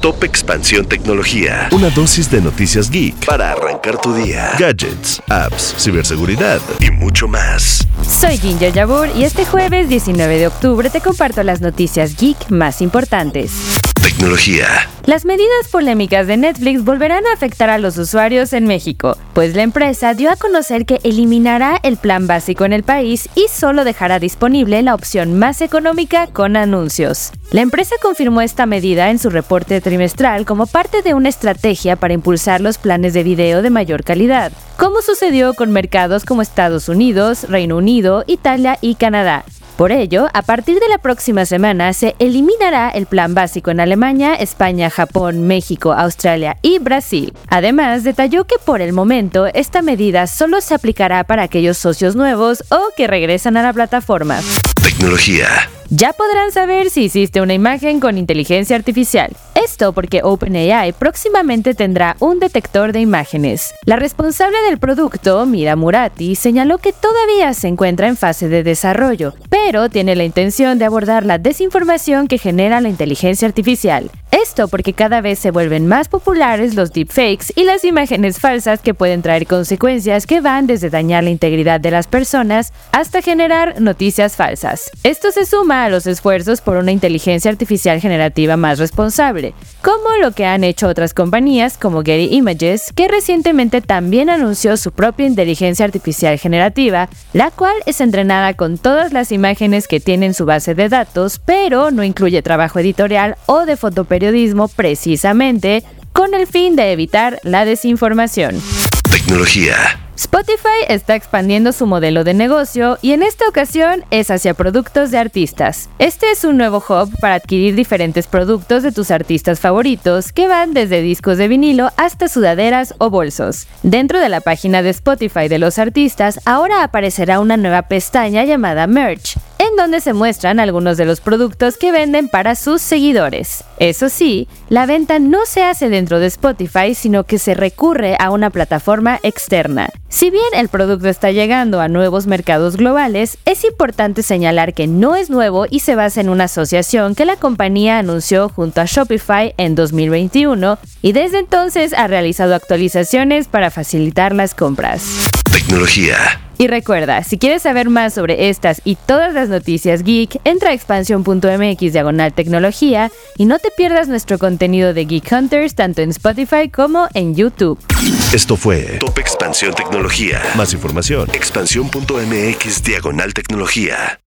Top Expansión Tecnología. Una dosis de noticias geek para arrancar tu día. Gadgets, apps, ciberseguridad y mucho más. Soy Ginger Yabur y este jueves 19 de octubre te comparto las noticias geek más importantes. Tecnología. Las medidas polémicas de Netflix volverán a afectar a los usuarios en México, pues la empresa dio a conocer que eliminará el plan básico en el país y solo dejará disponible la opción más económica con anuncios. La empresa confirmó esta medida en su reporte trimestral como parte de una estrategia para impulsar los planes de video de mayor calidad, como sucedió con mercados como Estados Unidos, Reino Unido, Italia y Canadá. Por ello, a partir de la próxima semana se eliminará el plan básico en Alemania, España, Japón, México, Australia y Brasil. Además, detalló que por el momento esta medida solo se aplicará para aquellos socios nuevos o que regresan a la plataforma. Tecnología. Ya podrán saber si hiciste una imagen con inteligencia artificial. Esto porque OpenAI próximamente tendrá un detector de imágenes. La responsable del producto, Mira Murati, señaló que todavía se encuentra en fase de desarrollo, pero tiene la intención de abordar la desinformación que genera la inteligencia artificial. Esto porque cada vez se vuelven más populares los deepfakes y las imágenes falsas que pueden traer consecuencias que van desde dañar la integridad de las personas hasta generar noticias falsas. Esto se suma a los esfuerzos por una inteligencia artificial generativa más responsable, como lo que han hecho otras compañías como Getty Images, que recientemente también anunció su propia inteligencia artificial generativa, la cual es entrenada con todas las imágenes que tienen su base de datos, pero no incluye trabajo editorial o de fotoperiodismo precisamente con el fin de evitar la desinformación. Tecnología. Spotify está expandiendo su modelo de negocio y en esta ocasión es hacia productos de artistas. Este es un nuevo hub para adquirir diferentes productos de tus artistas favoritos que van desde discos de vinilo hasta sudaderas o bolsos. Dentro de la página de Spotify de los artistas ahora aparecerá una nueva pestaña llamada Merch en donde se muestran algunos de los productos que venden para sus seguidores. Eso sí, la venta no se hace dentro de Spotify, sino que se recurre a una plataforma externa. Si bien el producto está llegando a nuevos mercados globales, es importante señalar que no es nuevo y se basa en una asociación que la compañía anunció junto a Shopify en 2021 y desde entonces ha realizado actualizaciones para facilitar las compras. Tecnología. Y recuerda, si quieres saber más sobre estas y todas las noticias geek, entra a expansión.mx diagonal tecnología y no te pierdas nuestro contenido de Geek Hunters tanto en Spotify como en YouTube. Esto fue Top Expansión Tecnología. Más información, expansión.mx diagonal tecnología.